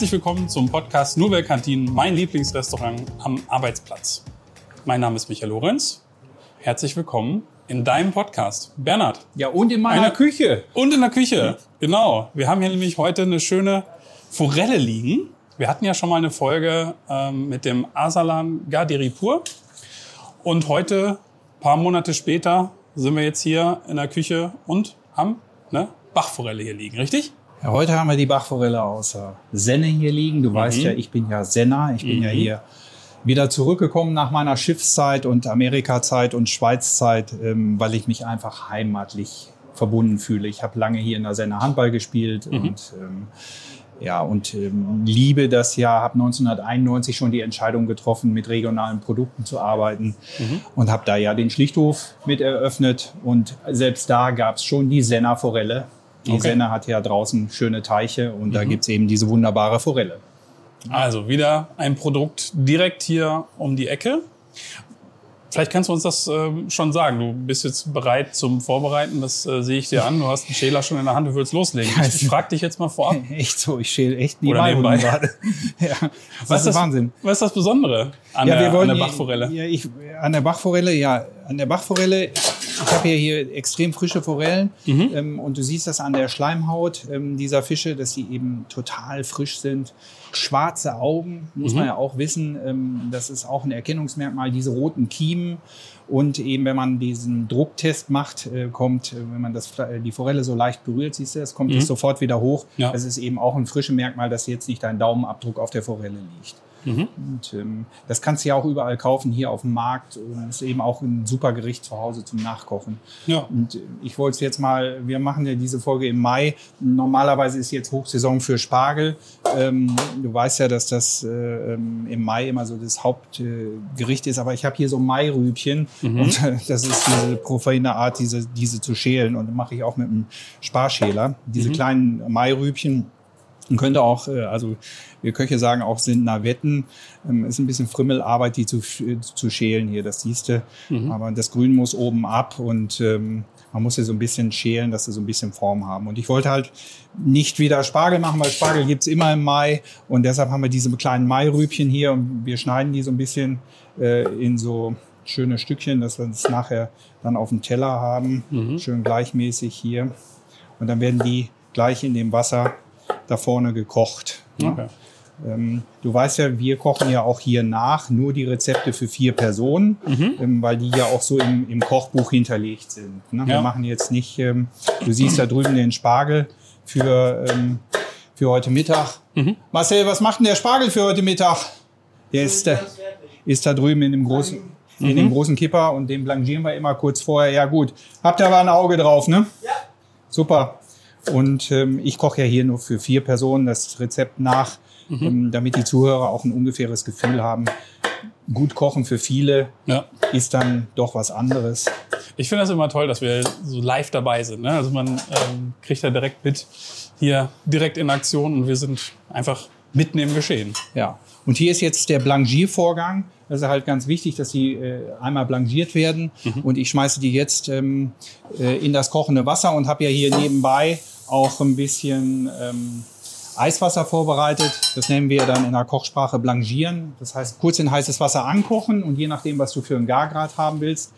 Herzlich willkommen zum Podcast Nouvelle Kantine, mein Lieblingsrestaurant am Arbeitsplatz. Mein Name ist Michael Lorenz. Herzlich willkommen in deinem Podcast. Bernhard. Ja, und in meiner Küche. Und in der Küche, genau. Wir haben hier nämlich heute eine schöne Forelle liegen. Wir hatten ja schon mal eine Folge ähm, mit dem Asalan Gadiripur. Und heute, paar Monate später, sind wir jetzt hier in der Küche und haben eine Bachforelle hier liegen, richtig? Ja, heute haben wir die Bachforelle außer Senne hier liegen. Du Mhm. weißt ja, ich bin ja Senner. Ich bin ja hier wieder zurückgekommen nach meiner Schiffszeit und Amerikazeit und Schweizzeit, ähm, weil ich mich einfach heimatlich verbunden fühle. Ich habe lange hier in der Senne Handball gespielt und ähm, ja, und ähm, liebe das ja, habe 1991 schon die Entscheidung getroffen, mit regionalen Produkten zu arbeiten und habe da ja den Schlichthof mit eröffnet. Und selbst da gab es schon die Senner Forelle. Die Okay. Senne hat ja draußen schöne Teiche und da gibt's eben diese wunderbare Forelle. Also wieder ein Produkt direkt hier um die Ecke. Vielleicht kannst du uns das ähm, schon sagen. Du bist jetzt bereit zum Vorbereiten. Das äh, sehe ich dir an. Du hast einen Schäler schon in der Hand. Du willst loslegen. Ja, Ich, frage dich jetzt mal vorab. Echt so, ich schäle echt die Oder nebenbei. gerade. ja, das ist Wahnsinn. Was ist das Besondere an, Ja, der, wollen an der Bachforelle? Ja, ich, an der Bachforelle, ja. An der Bachforelle, ich habe ja hier extrem frische Forellen Mhm. ähm, und du siehst das an der Schleimhaut ähm, dieser Fische, dass sie eben total frisch sind. Schwarze Augen, muss Mhm. man ja auch wissen, ähm, das ist auch ein Erkennungsmerkmal, diese roten Kiemen. Und eben, wenn man diesen Drucktest macht, äh, kommt, äh, wenn man das, äh, die Forelle so leicht berührt, siehst du, es kommt es sofort wieder hoch. Mhm. Ja. Das ist eben auch ein frisches Merkmal, dass jetzt nicht dein Daumenabdruck auf der Forelle liegt. Mhm. Und ähm, das kannst du ja auch überall kaufen, hier auf dem Markt. Und ist eben auch ein super Gericht zu Hause zum Nachkochen. Ja. Und äh, ich wollte es jetzt mal, wir machen ja diese Folge im Mai. Normalerweise ist jetzt Hochsaison für Spargel. Ähm, du weißt ja, dass das äh, ähm, im Mai immer so das Hauptgericht ist. Aber ich habe hier so Mairübchen. Und äh, das ist diese profane Art, diese, diese zu schälen. Und das mache ich auch mit einem Sparschäler. Diese kleinen Mairübchen. Man könnte auch, äh, also wir Köche sagen auch, sind Navetten. Ähm, ist ein bisschen Frimmelarbeit, die zu, äh, zu schälen hier, das siehst du. Aber das Grün muss oben ab und ähm, man muss hier so ein bisschen schälen, dass sie so ein bisschen Form haben. Und ich wollte halt nicht wieder Spargel machen, weil Spargel gibt's immer im Mai. Und deshalb haben wir diese kleinen Mairübchen hier und wir schneiden die so ein bisschen äh, in so schöne Stückchen, dass wir das nachher dann auf dem Teller haben. Schön gleichmäßig hier. Und dann werden die gleich in dem Wasser da vorne gekocht. ne? Okay. Ähm, du weißt ja, wir kochen ja auch hier nach nur die Rezepte für vier Personen, ähm, weil die ja auch so im, im Kochbuch hinterlegt sind. Ne? Wir Ja. machen jetzt nicht, ähm, du siehst da drüben den Spargel für, ähm, für heute Mittag. Marcel, was macht denn der Spargel für heute Mittag? Der ist, da, ist da drüben in dem großen, in dem großen Kipper und den blanchieren wir immer kurz vorher. Ja gut, habt ihr aber ein Auge drauf, ne? Ja. Super. Und ähm, ich koche ja hier nur für vier Personen das Rezept nach, ähm, damit die Zuhörer auch ein ungefähres Gefühl haben. Gut kochen für viele Ja. ist dann doch was anderes. Ich finde das immer toll, dass wir so live dabei sind. Ne? Also man ähm, kriegt da direkt mit, hier direkt in Aktion und wir sind einfach mitten im Geschehen. Ja. Und hier ist jetzt der Blanchiervorgang. Das ist halt ganz wichtig, dass die äh, einmal blanchiert werden. Und ich schmeiße die jetzt ähm, äh, in das kochende Wasser und habe ja hier nebenbei auch ein bisschen ähm, Eiswasser vorbereitet. Das nennen wir dann in der Kochsprache blanchieren. Das heißt, kurz in heißes Wasser ankochen und je nachdem, was du für einen Gargrad haben willst,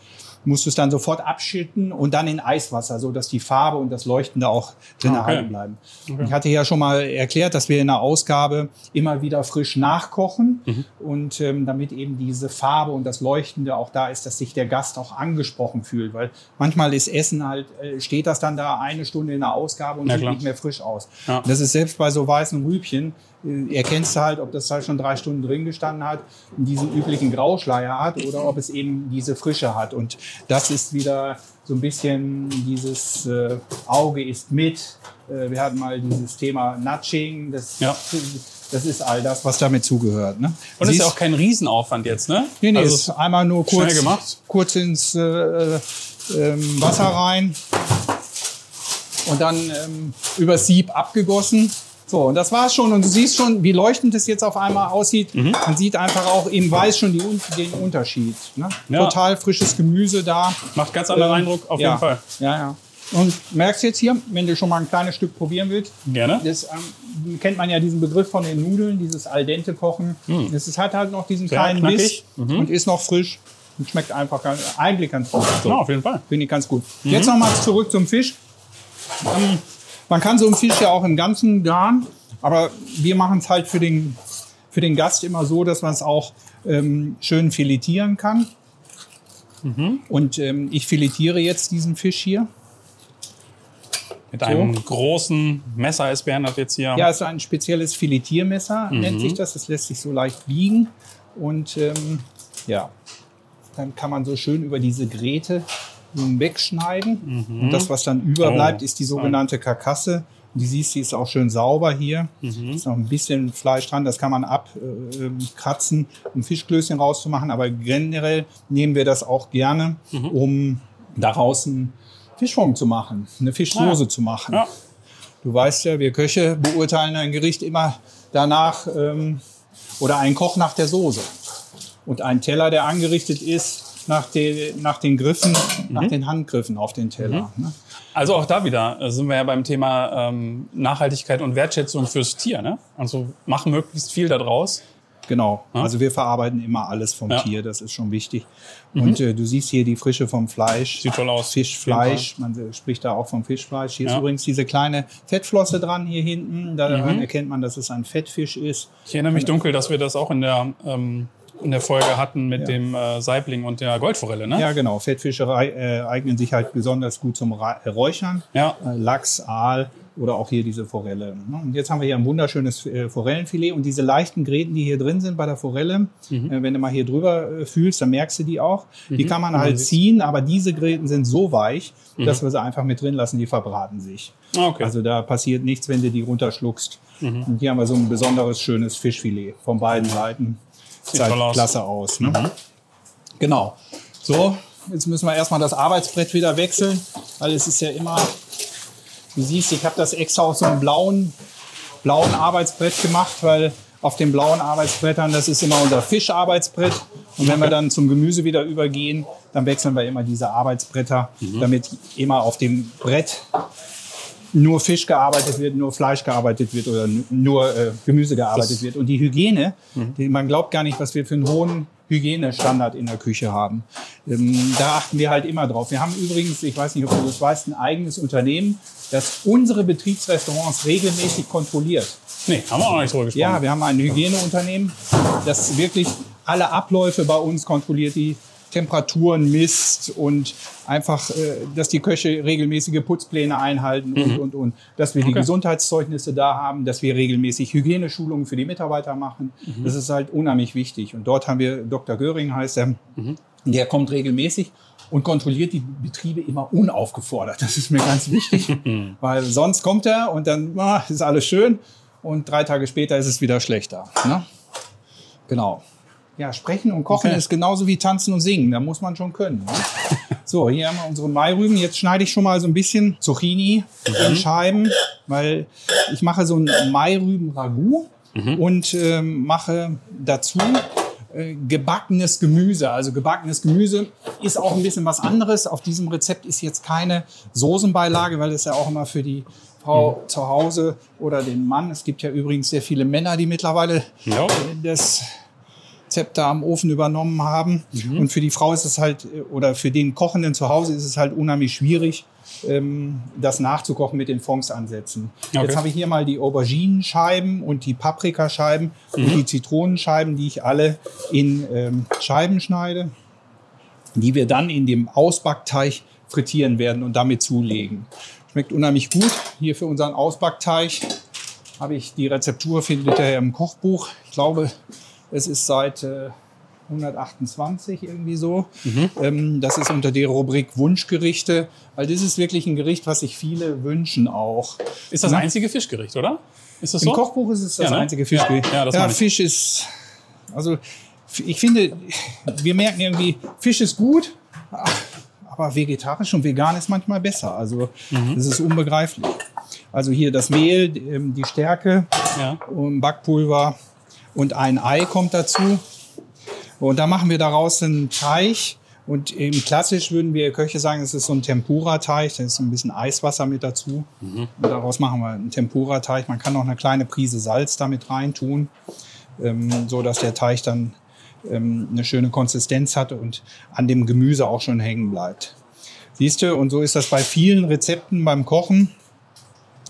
musst du es dann sofort abschütten und dann in Eiswasser, so dass die Farbe und das Leuchtende auch drin okay. erhalten bleiben. Ich hatte ja schon mal erklärt, dass wir in der Ausgabe immer wieder frisch nachkochen Mhm. und ähm, damit eben diese Farbe und das Leuchtende auch da ist, dass sich der Gast auch angesprochen fühlt, weil manchmal ist Essen halt, äh, steht das dann da eine Stunde in der Ausgabe und Ja, sieht klar. nicht mehr frisch aus. Ja. Das ist selbst bei so weißen Rübchen, erkennst du halt, ob das halt schon drei Stunden drin gestanden hat, diesen üblichen Grauschleier hat oder ob es eben diese Frische hat. Und das ist wieder so ein bisschen dieses äh, Auge ist mit. Äh, wir hatten mal dieses Thema Nudging. Das, Ja. das ist all das, was damit zugehört. Ne? Und es ist ja auch kein Riesenaufwand jetzt, ne? Nee, nee, also, ist einmal nur kurz, gemacht. kurz ins äh, äh, Wasser rein und dann ähm, über Sieb abgegossen. So, und das war's schon. Und du siehst schon, wie leuchtend es jetzt auf einmal aussieht. Mhm. Man sieht einfach auch im Weiß schon die, den Unterschied. Ne? Ja. Total frisches Gemüse da. macht ganz anderen Ähm, Eindruck, auf ja, jeden Fall. Ja, ja. Und merkst jetzt hier, wenn du schon mal ein kleines Stück probieren willst, Gerne. das ähm, kennt man ja diesen Begriff von den Nudeln, dieses al dente Kochen. Es ist, hat halt noch diesen Sehr kleinen knackig. Biss und ist noch frisch und schmeckt einfach ganz, eigentlich ganz gut. So. Ja, auf jeden Fall. Finde ich ganz gut. Jetzt noch mal zurück zum Fisch. Ähm, man kann so einen Fisch ja auch im Ganzen garen, aber wir machen es halt für den, für den Gast immer so, dass man es auch ähm, schön filetieren kann. Und ähm, ich filetiere jetzt diesen Fisch hier. Mit einem großen Messer ist Bernhard jetzt hier. Ja, es ist ein spezielles Filetiermesser, nennt sich das. Das lässt sich so leicht biegen. Und ähm, ja, dann kann man so schön über diese Gräte wegschneiden. Und das, was dann überbleibt, Oh, ist die sogenannte Karkasse. Und die siehst, die ist auch schön sauber hier. Ist noch ein bisschen Fleisch dran, das kann man abkratzen, um Fischklößchen rauszumachen. Aber generell nehmen wir das auch gerne, um daraus einen Fischfond zu machen, eine Fischsoße Ah. zu machen. Ja. Du weißt ja, wir Köche beurteilen ein Gericht immer danach ähm, oder ein Koch nach der Soße. Und ein Teller, der angerichtet ist, nach, den nach den Griffen, nach den Handgriffen auf den Teller. Ne? Also auch da wieder äh, sind wir ja beim Thema ähm, Nachhaltigkeit und Wertschätzung fürs Tier. Ne? Also machen möglichst viel daraus. Genau. Also wir verarbeiten immer alles vom Ja. Tier, das ist schon wichtig. Und äh, du siehst hier die Frische vom Fleisch. Sieht toll aus. Fischfleisch, man äh, spricht da auch vom Fischfleisch. Hier Ja. ist übrigens diese kleine Fettflosse dran hier hinten. Daran erkennt man, dass es ein Fettfisch ist. Ich erinnere mich dunkel, dass wir das auch in der, ähm, in der Folge hatten mit dem äh, Saibling und der Goldforelle. Ne? Ja, genau. Fettfische rei- äh, eignen sich halt besonders gut zum Ra äh, Räuchern. Ja. Äh, Lachs, Aal oder auch hier diese Forelle. ne? Und jetzt haben wir hier ein wunderschönes äh, Forellenfilet und diese leichten Gräten, die hier drin sind bei der Forelle, Mhm. äh, wenn du mal hier drüber äh, fühlst, dann merkst du die auch. Die kann man halt ziehen, aber diese Gräten sind so weich, dass wir sie einfach mit drin lassen, die verbraten sich. Mhm. Ah, okay. Also da passiert nichts, wenn du die runterschluckst. Und hier haben wir so ein besonderes schönes Fischfilet von beiden Seiten. Sieht halt aus. klasse aus. Ne? Genau. So, jetzt müssen wir erstmal das Arbeitsbrett wieder wechseln, weil es ist ja immer, du siehst, ich habe das extra auf so einem blauen, blauen Arbeitsbrett gemacht, weil auf den blauen Arbeitsbrettern, das ist immer unser Fischarbeitsbrett. Und wenn wir dann zum Gemüse wieder übergehen, dann wechseln wir immer diese Arbeitsbretter, damit immer auf dem Brett nur Fisch gearbeitet wird, nur Fleisch gearbeitet wird oder nur äh, Gemüse gearbeitet Das- wird. Und die Hygiene, die, man glaubt gar nicht, was wir für einen hohen Hygienestandard in der Küche haben. Ähm, da achten wir halt immer drauf. Wir haben übrigens, ich weiß nicht, ob du das weißt, ein eigenes Unternehmen, das unsere Betriebsrestaurants regelmäßig kontrolliert. nee, haben wir auch nicht drüber gesprochen. Ja, wir haben ein Hygieneunternehmen, das wirklich alle Abläufe bei uns kontrolliert, die Temperaturen misst und einfach, äh, dass die Köche regelmäßige Putzpläne einhalten und, und, und. Dass wir die Okay. Gesundheitszeugnisse da haben, dass wir regelmäßig Hygieneschulungen für die Mitarbeiter machen. Das ist halt unheimlich wichtig. Und dort haben wir, Dr. Göring heißt er, der kommt regelmäßig und kontrolliert die Betriebe immer unaufgefordert. Das ist mir ganz wichtig, weil sonst kommt er und dann ah, ist alles schön und drei Tage später ist es wieder schlechter. Ne? Genau. Ja, sprechen und kochen Okay. ist genauso wie tanzen und singen. Da muss man schon können. Ne? So, hier haben wir unsere Mairüben. Jetzt schneide ich schon mal so ein bisschen Zucchini in Scheiben, weil ich mache so ein Mairüben-Ragout und ähm, mache dazu äh, gebackenes Gemüse. Also gebackenes Gemüse ist auch ein bisschen was anderes. Auf diesem Rezept ist jetzt keine Soßenbeilage, weil das ja auch immer für die Frau zu Hause oder den Mann. Es gibt ja übrigens sehr viele Männer, die mittlerweile Ja. äh, das Zepter am Ofen übernommen haben. Und für die Frau ist es halt, oder für den Kochenden zu Hause ist es halt unheimlich schwierig, ähm, das nachzukochen mit den Fondsansätzen. Okay. Jetzt habe ich hier mal die Auberginenscheiben und die Paprikascheiben und die Zitronenscheiben, die ich alle in ähm, Scheiben schneide, die wir dann in dem Ausbackteig frittieren werden und damit zulegen. Schmeckt unheimlich gut. Hier für unseren Ausbackteig habe ich die Rezeptur, findet ihr im Kochbuch. Ich glaube, es ist seit äh, 128 irgendwie so. Ähm, das ist unter der Rubrik Wunschgerichte, weil das ist wirklich ein Gericht, was sich viele wünschen auch. Ist das Na? einzige Fischgericht, oder? Ist das Im so? Kochbuch ist es das Ja, ne? einzige Fischgericht. Ja, ja, das ja. Fisch ist, also ich finde, wir merken irgendwie, Fisch ist gut, aber vegetarisch und vegan ist manchmal besser. Also Mhm. das ist unbegreiflich. Also hier das Mehl, ähm, die Stärke, Ja. und Backpulver und ein Ei kommt dazu. Und da machen wir daraus einen Teig. Und im klassisch würden wir Köche sagen, es ist so ein Tempura-Teig, da ist so ein bisschen Eiswasser mit dazu. Und daraus machen wir einen Tempura-Teig. Man kann noch eine kleine Prise Salz damit reintun, ähm, so dass der Teig dann ähm, eine schöne Konsistenz hat und an dem Gemüse auch schon hängen bleibt. Siehst du, und so ist das bei vielen Rezepten beim Kochen.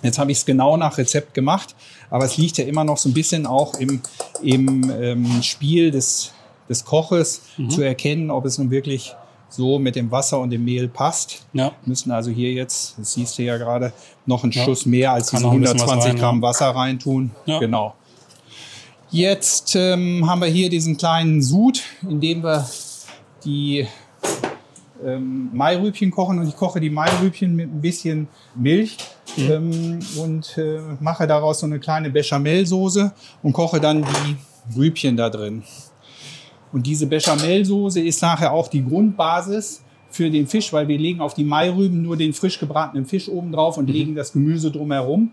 Jetzt habe ich es genau nach Rezept gemacht, aber es liegt ja immer noch so ein bisschen auch im, im ähm, Spiel des, des Koches zu erkennen, ob es nun wirklich so mit dem Wasser und dem Mehl passt. Ja. Wir müssen also hier jetzt, das siehst du ja gerade, noch einen Ja. Schuss mehr als diese noch ein bisschen was 120 rein, Gramm. Wasser reintun. Ja. Genau. Jetzt ähm, haben wir hier diesen kleinen Sud, in dem wir die ähm, Mairübchen kochen und ich koche die Mairübchen mit ein bisschen Milch ähm, und äh, mache daraus so eine kleine Bechamelsoße und koche dann die Rübchen da drin. Und diese Bechamelsoße ist nachher auch die Grundbasis für den Fisch, weil wir legen auf die Mairüben nur den frisch gebratenen Fisch oben drauf und legen das Gemüse drumherum.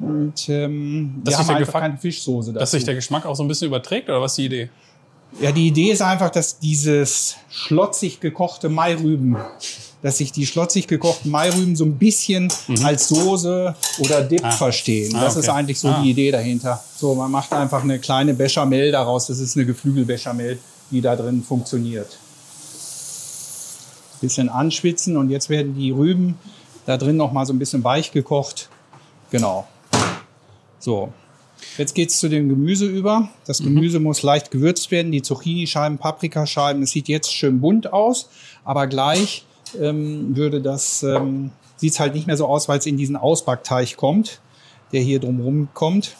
Und ähm, Dass wir haben einfach Geschmack- keine Fischsoße dazu. Dass sich der Geschmack auch so ein bisschen überträgt, oder was ist die Idee? Ja, die Idee ist einfach, dass dieses schlotzig gekochte Mairüben, dass sich die schlotzig gekochten Mairüben so ein bisschen als Soße oder Dip Ah. verstehen. Ah, das okay. ist eigentlich so Ah. die Idee dahinter. So, man macht einfach eine kleine Bechamel daraus. Das ist eine Geflügelbechamel, die da drin funktioniert. Bisschen anschwitzen und jetzt werden die Rüben da drin noch mal so ein bisschen weich gekocht. Genau. So, Jetzt geht's zu dem Gemüse über. Das Gemüse muss leicht gewürzt werden. Die Zucchini-Scheiben, Paprikascheiben. Es sieht jetzt schön bunt aus, aber gleich ähm, würde das ähm, sieht's halt nicht mehr so aus, weil es in diesen Ausbackteig kommt, der hier drumherum kommt.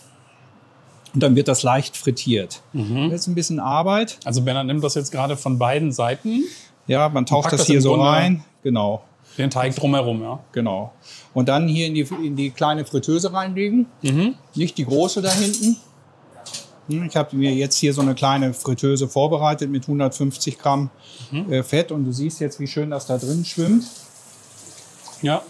Und dann wird das leicht frittiert. Jetzt ein bisschen Arbeit. Also Bernhard nimmt das jetzt gerade von beiden Seiten, Ja, man taucht das das hier so Grunde- rein. Genau, den Teig drumherum, ja. genau. Und dann hier in die, in die kleine Fritteuse reinlegen. Nicht die große da hinten. Hm, Ich habe mir jetzt hier so eine kleine Fritteuse vorbereitet mit 150 Gramm äh, Fett und du siehst jetzt, wie schön das da drin schwimmt. Ja.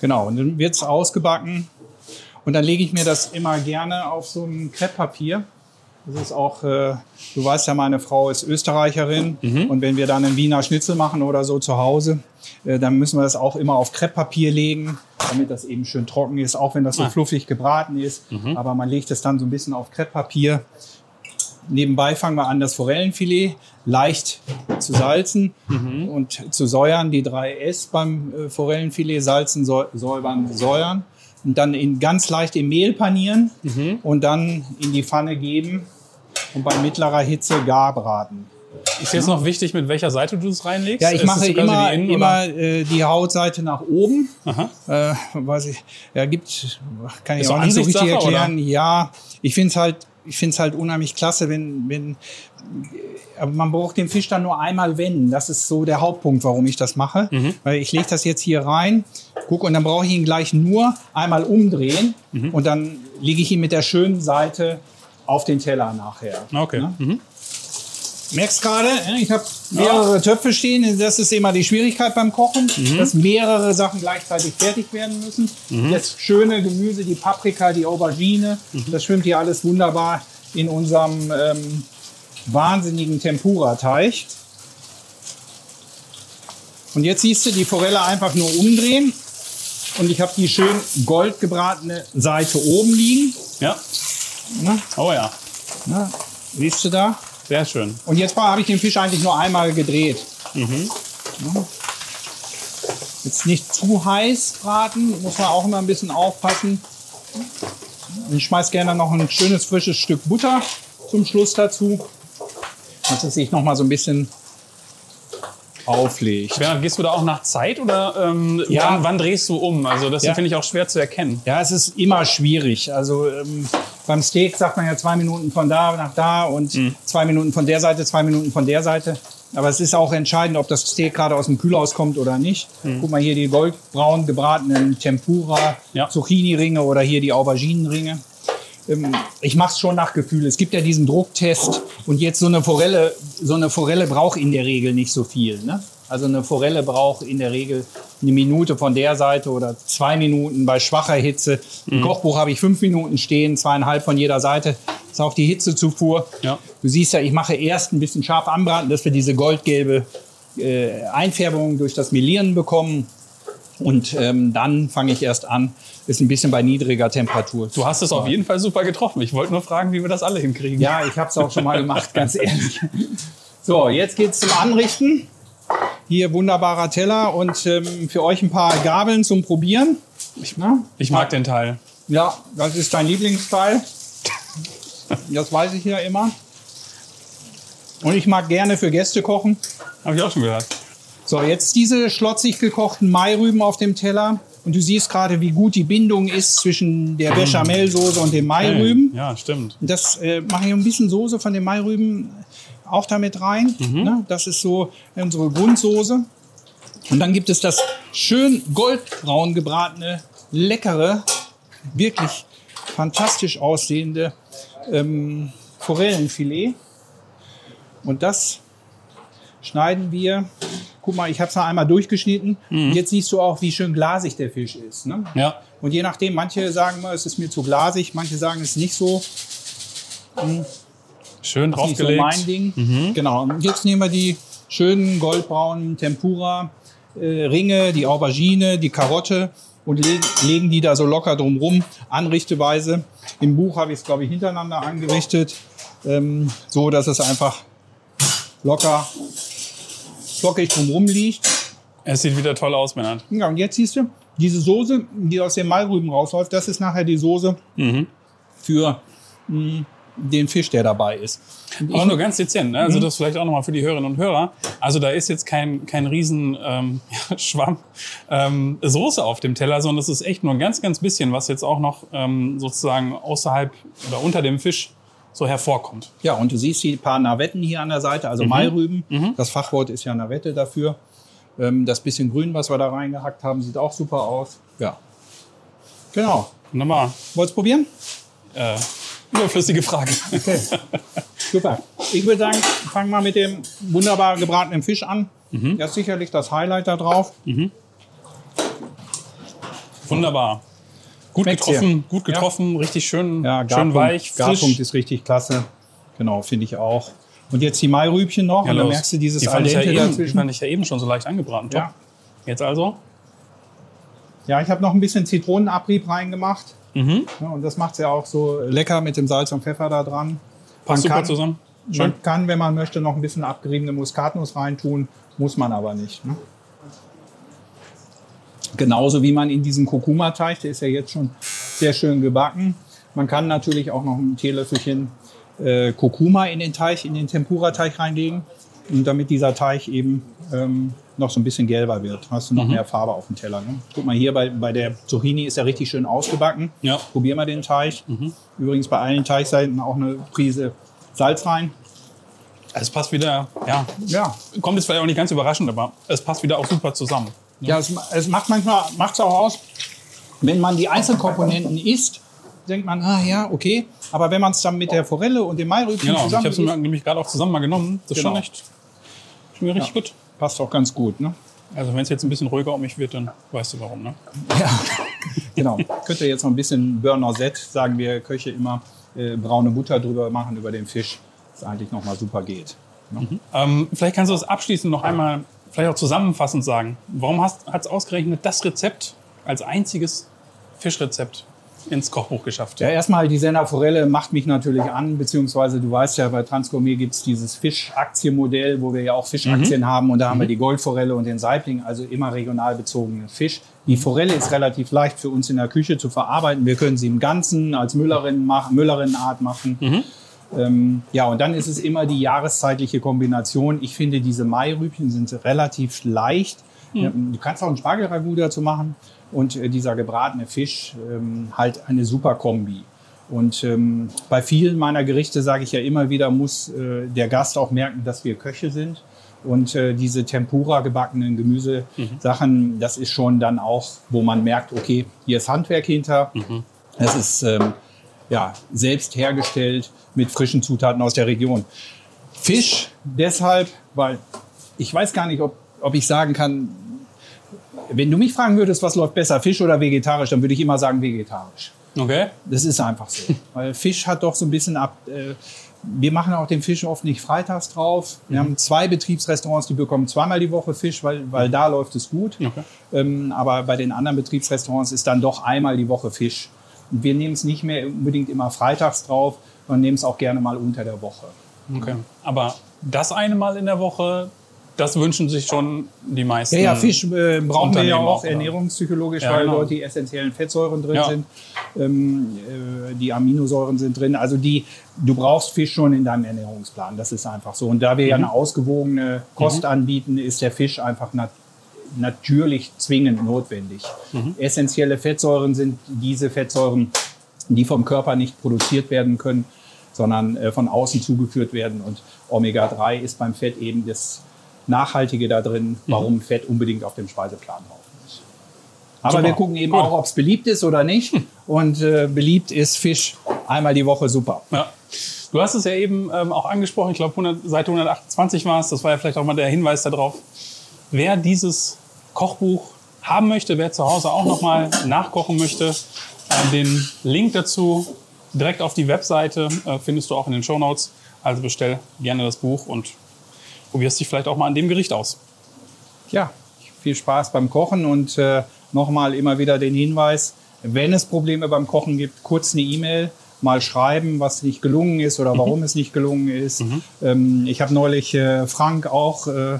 Genau, und dann wird's ausgebacken und dann lege ich mir das immer gerne auf so ein Krepppapier. Das ist auch, äh, du weißt ja, meine Frau ist Österreicherin und wenn wir dann einen Wiener Schnitzel machen oder so zu Hause, äh, dann müssen wir das auch immer auf Krepppapier legen, damit das eben schön trocken ist, auch wenn das so Ah. fluffig gebraten ist. Aber man legt es dann so ein bisschen auf Krepppapier. Nebenbei fangen wir an, das Forellenfilet leicht zu salzen und zu säuern. Die drei S beim äh, Forellenfilet, salzen, säu- säubern, säuern. Und dann in ganz leicht im Mehl panieren und dann in die Pfanne geben und bei mittlerer Hitze gar braten. Ist jetzt noch wichtig, mit welcher Seite du es reinlegst? Ja, ich Ist mache immer, die Innen- immer äh, die Hautseite nach oben. Aha. Äh, weiß ich, ja, gibt, kann ich Ist auch nicht so richtig erklären. Ja, ich finde es halt, ich finde es halt unheimlich klasse, wenn, wenn, aber man braucht den Fisch dann nur einmal wenden. Das ist so der Hauptpunkt, warum ich das mache. Mhm. Weil ich lege das jetzt hier rein, guck, und dann brauche ich ihn gleich nur einmal umdrehen Mhm. und dann lege ich ihn mit der schönen Seite auf den Teller nachher. Okay. Ne? Mhm. Merkst gerade, ich habe mehrere Töpfe stehen. Das ist immer die Schwierigkeit beim Kochen, Mhm. dass mehrere Sachen gleichzeitig fertig werden müssen. Das schöne Gemüse, die Paprika, die Aubergine, Mhm. das schwimmt hier alles wunderbar in unserem ähm, wahnsinnigen Tempura-Teig. Und jetzt siehst du die Forelle einfach nur umdrehen. Und ich habe die schön goldgebratene Seite oben liegen. Ja. Ne? Oh ja. Ne? Siehst du da? Sehr schön. Und jetzt habe ich den Fisch eigentlich nur einmal gedreht. Mhm. Ja. Jetzt nicht zu heiß braten, muss man auch immer ein bisschen aufpassen. Ich schmeiß gerne noch ein schönes frisches Stück Butter zum Schluss dazu, dass es sich noch mal so ein bisschen auflegt. Bernhard, gehst du da auch nach Zeit oder ähm, Ja. wann, wann drehst du um? Also das Ja. finde ich auch schwer zu erkennen. Ja, es ist immer schwierig. Also ähm, beim Steak sagt man ja zwei Minuten von da nach da und zwei Minuten von der Seite, zwei Minuten von der Seite. Aber es ist auch entscheidend, ob das Steak gerade aus dem Kühlhaus kommt oder nicht. Guck mal hier die goldbraun gebratenen Tempura, Ja. Zucchini-Ringe oder hier die Auberginenringe. Ähm, ich mache es schon nach Gefühl. Es gibt ja diesen Drucktest und jetzt so eine Forelle, so eine Forelle braucht in der Regel nicht so viel. Ne? Also eine Forelle braucht in der Regel eine Minute von der Seite oder zwei Minuten bei schwacher Hitze. Im Kochbuch habe ich fünf Minuten stehen, zweieinhalb von jeder Seite. ist auch die Hitzezufuhr. Ja. Du siehst ja, ich mache erst ein bisschen scharf anbraten, dass wir diese goldgelbe äh, Einfärbung durch das Melieren bekommen. Und ähm, dann fange ich erst an, ist ein bisschen bei niedriger Temperatur. Du hast es auf jeden Fall super getroffen. Ich wollte nur fragen, wie wir das alle hinkriegen. Ja, ich habe es auch schon mal gemacht, ganz ehrlich. So, jetzt geht's zum Anrichten. Hier wunderbarer Teller und ähm, für euch ein paar Gabeln zum Probieren. Ich, ich mag den Teil. Ja, das ist dein Lieblingsteil. Das weiß ich ja immer. Und ich mag gerne für Gäste kochen. Habe ich auch schon gehört. So, jetzt diese schlotzig gekochten Mairüben auf dem Teller. Und du siehst gerade, wie gut die Bindung ist zwischen der Bechamelsoße und den Mairüben. Ja, stimmt. Das äh, mache ich ein bisschen Soße von den Mairüben auch damit rein. Ne? Das ist so unsere Grundsoße. Und dann gibt es das schön goldbraun gebratene, leckere, wirklich fantastisch aussehende ähm, Forellenfilet. Und das schneiden wir. Guck mal, ich habe es noch einmal durchgeschnitten. Und jetzt siehst du auch, wie schön glasig der Fisch ist. Ne? Ja. Und je nachdem, manche sagen mal, es ist mir zu glasig, manche sagen, es ist nicht so. Schön Das ist nicht so draufgelegt. mein Ding. Genau. Und jetzt nehmen wir die schönen goldbraunen Tempura äh, die Aubergine, die Karotte und legen, legen die da so locker drumrum, anrichteweise. Im Buch habe ich es, glaube ich, hintereinander angerichtet, ähm, so dass es einfach locker flockig drumrum liegt. Es sieht wieder toll aus, Männer. Ja, und jetzt siehst du, diese Soße, die aus den Mairüben rausläuft, das ist nachher die Soße für mh, den Fisch, der dabei ist. Aber nur ganz dezent, ne? also das vielleicht auch nochmal für die Hörerinnen und Hörer. Also da ist jetzt kein, kein riesen ähm, Schwamm ähm, Soße auf dem Teller, sondern es ist echt nur ein ganz, ganz bisschen, was jetzt auch noch ähm, sozusagen außerhalb oder unter dem Fisch so hervorkommt. Ja, und du siehst die paar Navetten hier an der Seite, also Mairüben. Das Fachwort ist ja Navette dafür. Ähm, das bisschen Grün, was wir da reingehackt haben, sieht auch super aus. Ja. Genau. Wunderbar. Wollt's probieren? Äh, überflüssige Frage. Okay. Super. Ich würde sagen, fangen wir mit dem wunderbar gebratenen Fisch an. Das ist sicherlich das Highlight da drauf. Wunderbar. Gut Schmeckt's dir? getroffen, gut getroffen, richtig schön, Ja, schön Garpunkt, weich, Garpunkt frisch. ist richtig klasse. Genau, finde ich auch. Und jetzt die Mairübchen noch. Ja, und dann los. merkst du dieses die Al ich ja dente eben, die dazwischen. fand ich ja eben schon so leicht angebraten. Top. Ja. Jetzt also? Ja, ich habe noch ein bisschen Zitronenabrieb reingemacht. Mhm. Ja, und das macht es ja auch so lecker mit dem Salz und Pfeffer da dran. Passt super kann, zusammen. Schön. Man kann, wenn man möchte, noch ein bisschen abgeriebene Muskatnuss reintun. Muss man aber nicht. Ne? Genauso wie man in diesem Kurkuma-Teig, der ist ja jetzt schon sehr schön gebacken. Man kann natürlich auch noch ein Teelöffelchen äh, Kurkuma in den Teig, in den Tempura-Teig reinlegen. Und damit dieser Teig eben ähm, noch so ein bisschen gelber wird, hast du noch mehr Farbe auf dem Teller. Ne? Guck mal hier bei, bei der Zucchini ist er richtig schön ausgebacken. Ja. Probier mal den Teig. Übrigens bei allen Teigseiten auch eine Prise Salz rein. Es passt wieder, ja, Ja, kommt jetzt vielleicht auch nicht ganz überraschend, aber es passt wieder auch super zusammen. ja es, es macht manchmal macht's auch aus, wenn man die Einzelkomponenten isst, denkt man, ah ja, okay. Aber wenn man es dann mit der Forelle und dem Mairübchen Genau, ich zusammen habe es nämlich gerade auch zusammen mal genommen. Das ist Genau. schon echt schon mir richtig gut. Passt auch ganz gut. Ne? Also wenn es jetzt ein bisschen ruhiger um mich wird, dann weißt du warum. Ne? Ja, genau. Könnt ihr jetzt noch ein bisschen Burner Z, sagen wir Köche immer, äh, braune Butter drüber machen über den Fisch, das eigentlich nochmal super geht. Ne? Ähm, vielleicht kannst du das abschließend noch einmal, vielleicht auch zusammenfassend sagen. Warum hat es ausgerechnet das Rezept als einziges Fischrezept ins Kochbuch geschafft? Ja, erstmal die Senderforelle macht mich natürlich an, beziehungsweise du weißt ja, bei Transgourmet gibt's dieses Fischaktienmodell, wo wir ja auch Fischaktien haben und da haben wir die Goldforelle und den Saibling, also immer regional bezogene Fisch. Die Forelle ist relativ leicht für uns in der Küche zu verarbeiten. Wir können sie im Ganzen als Müllerin machen, Müllerinnenart machen. Ähm, ja, und dann ist es immer die jahreszeitliche Kombination. Ich finde, diese Mairübchen sind relativ leicht. Ja, Du kannst auch ein Spargelragout dazu machen. Und äh, dieser gebratene Fisch, ähm, halt eine super Kombi. Und ähm, bei vielen meiner Gerichte sage ich ja immer wieder, muss äh, der Gast auch merken, dass wir Köche sind. Und äh, diese Tempura gebackenen Gemüsesachen, das ist schon dann auch, wo man merkt, okay, hier ist Handwerk hinter. Es ist ähm, ja, selbst hergestellt mit frischen Zutaten aus der Region. Fisch deshalb, weil ich weiß gar nicht, ob, ob ich sagen kann, wenn du mich fragen würdest, was läuft besser, Fisch oder vegetarisch, dann würde ich immer sagen vegetarisch. Okay. Das ist einfach so. Weil Fisch hat doch so ein bisschen ab. Äh, wir machen auch den Fisch oft nicht freitags drauf. Wir haben zwei Betriebsrestaurants, die bekommen zweimal die Woche Fisch, weil, weil da läuft es gut. Okay. Ähm, aber bei den anderen Betriebsrestaurants ist dann doch einmal die Woche Fisch. Und wir nehmen es nicht mehr unbedingt immer freitags drauf, sondern nehmen es auch gerne mal unter der Woche. Okay. Aber das eine Mal in der Woche, das wünschen sich schon die meisten. Ja, ja, Fisch äh, brauchen wir ja auch auch, ernährungspsychologisch, Ja, weil genau. dort die essentiellen Fettsäuren drin Ja. sind, ähm, äh, die Aminosäuren sind drin. Also die, du brauchst Fisch schon in deinem Ernährungsplan. Das ist einfach so. Und da wir ja Mhm. eine ausgewogene Kost anbieten, ist der Fisch einfach nat natürlich zwingend notwendig. Mhm. Essentielle Fettsäuren sind diese Fettsäuren, die vom Körper nicht produziert werden können, sondern äh, von außen zugeführt werden. Und Omega-3 ist beim Fett eben das Nachhaltige da drin, warum Fett unbedingt auf dem Speiseplan drauf muss. Aber Super. wir gucken eben Gut. auch, ob es beliebt ist oder nicht. Und äh, beliebt ist Fisch einmal die Woche super. Ja. Du hast es ja eben ähm, auch angesprochen, ich glaube Seite 128 war es, das war ja vielleicht auch mal der Hinweis darauf. Wer dieses Kochbuch haben möchte, wer zu Hause auch nochmal nachkochen möchte, äh, den Link dazu direkt auf die Webseite äh, findest du auch in den Show Notes. Also bestell gerne das Buch und probierst dich vielleicht auch mal an dem Gericht aus. Ja, viel Spaß beim Kochen und äh, nochmal immer wieder den Hinweis, wenn es Probleme beim Kochen gibt, kurz eine E-Mail, mal schreiben, was nicht gelungen ist oder warum es nicht gelungen ist. Ähm, ich habe neulich äh, Frank auch, äh,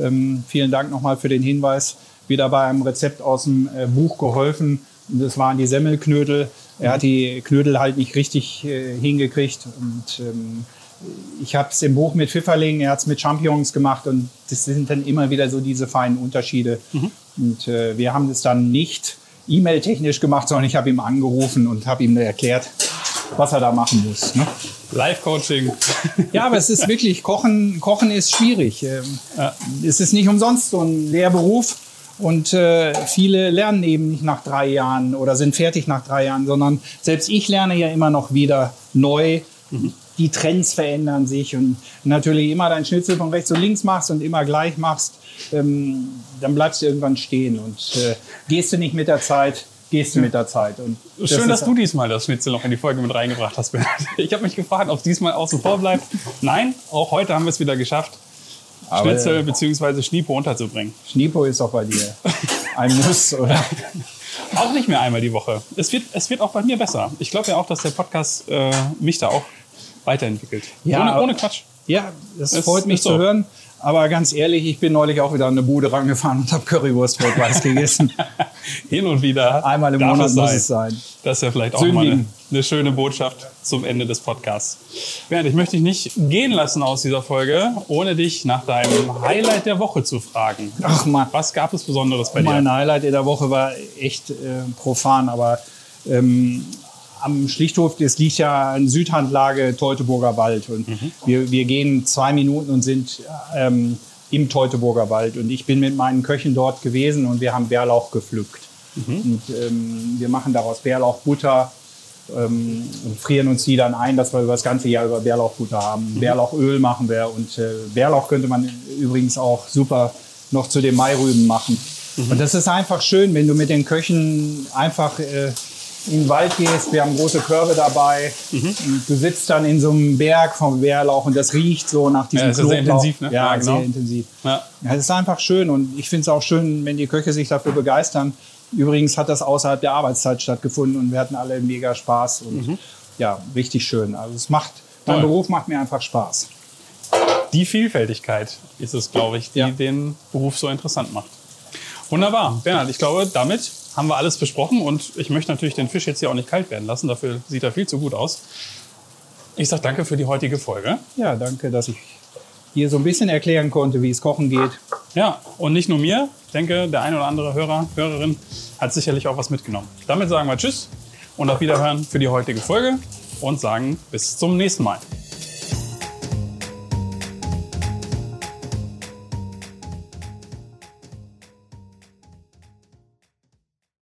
ähm, vielen Dank nochmal für den Hinweis, wieder bei einem Rezept aus dem äh, Buch geholfen. Das waren die Semmelknödel. Er hat die Knödel halt nicht richtig äh, hingekriegt und ähm, ich habe es im Buch mit Pfifferling, er hat es mit Champignons gemacht und das sind dann immer wieder so diese feinen Unterschiede. Und äh, wir haben das dann nicht E-Mail-technisch gemacht, sondern ich habe ihm angerufen und habe ihm erklärt, was er da machen muss. Ne? Live-Coaching. Ja, aber es ist wirklich, Kochen, Kochen ist schwierig. Ähm, Ja. Es ist nicht umsonst so ein Lehrberuf. Und äh, viele lernen eben nicht nach drei Jahren oder sind fertig nach drei Jahren, sondern selbst ich lerne ja immer noch wieder neu. Die Trends verändern sich und natürlich immer dein Schnitzel von rechts und links machst und immer gleich machst, ähm, dann bleibst du irgendwann stehen und äh, gehst du nicht mit der Zeit, gehst du mit der Zeit. Und das Schön, dass du diesmal das Schnitzel noch in die Folge mit reingebracht hast. Bernhard. Ich habe mich gefragt, ob es diesmal außen vor bleibt. Nein, auch heute haben wir es wieder geschafft, Aber, Schnitzel bzw. Schniepo unterzubringen. Schniepo ist auch bei dir ein Muss, oder? Auch nicht mehr einmal die Woche. Es wird, es wird auch bei mir besser. Ich glaube ja auch, dass der Podcast äh, mich da auch weiterentwickelt. Ja, ohne, ohne Quatsch. Ja, das Es freut mich ist zu so. hören. Aber ganz ehrlich, ich bin neulich auch wieder an eine Bude rangefahren und habe Currywurst rot-weiß gegessen. Hin und wieder. Einmal im Monat es muss es sein. Das ist ja vielleicht auch mal eine, Sündigen. eine schöne Botschaft zum Ende des Podcasts. Bernd, ich möchte dich nicht gehen lassen aus dieser Folge, ohne dich nach deinem Highlight der Woche zu fragen. Ach man, Was gab es Besonderes bei dir? mein Highlight in der Woche war echt äh, profan, aber ähm, am Schlichthof, das liegt ja in Südhandlage Teutoburger Wald. Und wir, wir gehen zwei Minuten und sind ähm, im Teutoburger Wald. Und ich bin mit meinen Köchen dort gewesen und wir haben Bärlauch gepflückt. Und ähm, wir machen daraus Bärlauchbutter ähm, und frieren uns die dann ein, dass wir über das ganze Jahr über Bärlauchbutter haben. Bärlauchöl machen wir und äh, Bärlauch könnte man übrigens auch super noch zu den Mairüben machen. Und das ist einfach schön, wenn du mit den Köchen einfach äh, in den Wald gehst. Wir haben große Körbe dabei. Und du sitzt dann in so einem Berg vom Bärlauch und das riecht so nach diesem Ja, das ist sehr intensiv, ne? Ja, Ja, genau. sehr intensiv. Ja. Ja, es ist einfach schön und ich finde es auch schön, wenn die Köche sich dafür begeistern. Übrigens hat das außerhalb der Arbeitszeit stattgefunden und wir hatten alle mega Spaß und ja, richtig schön. Also es macht, mein Toll. Beruf macht mir einfach Spaß. Die Vielfältigkeit ist es, glaube ich, die Ja. den Beruf so interessant macht. Wunderbar. Bernhard, ich glaube, damit haben wir alles besprochen und ich möchte natürlich den Fisch jetzt hier auch nicht kalt werden lassen. Dafür sieht er viel zu gut aus. Ich sage danke für die heutige Folge. Ja, danke, dass ich dir so ein bisschen erklären konnte, wie es kochen geht. Ja, und nicht nur mir. Ich denke, der ein oder andere Hörer, Hörerin hat sicherlich auch was mitgenommen. Damit sagen wir Tschüss und auf Wiederhören für die heutige Folge und sagen bis zum nächsten Mal.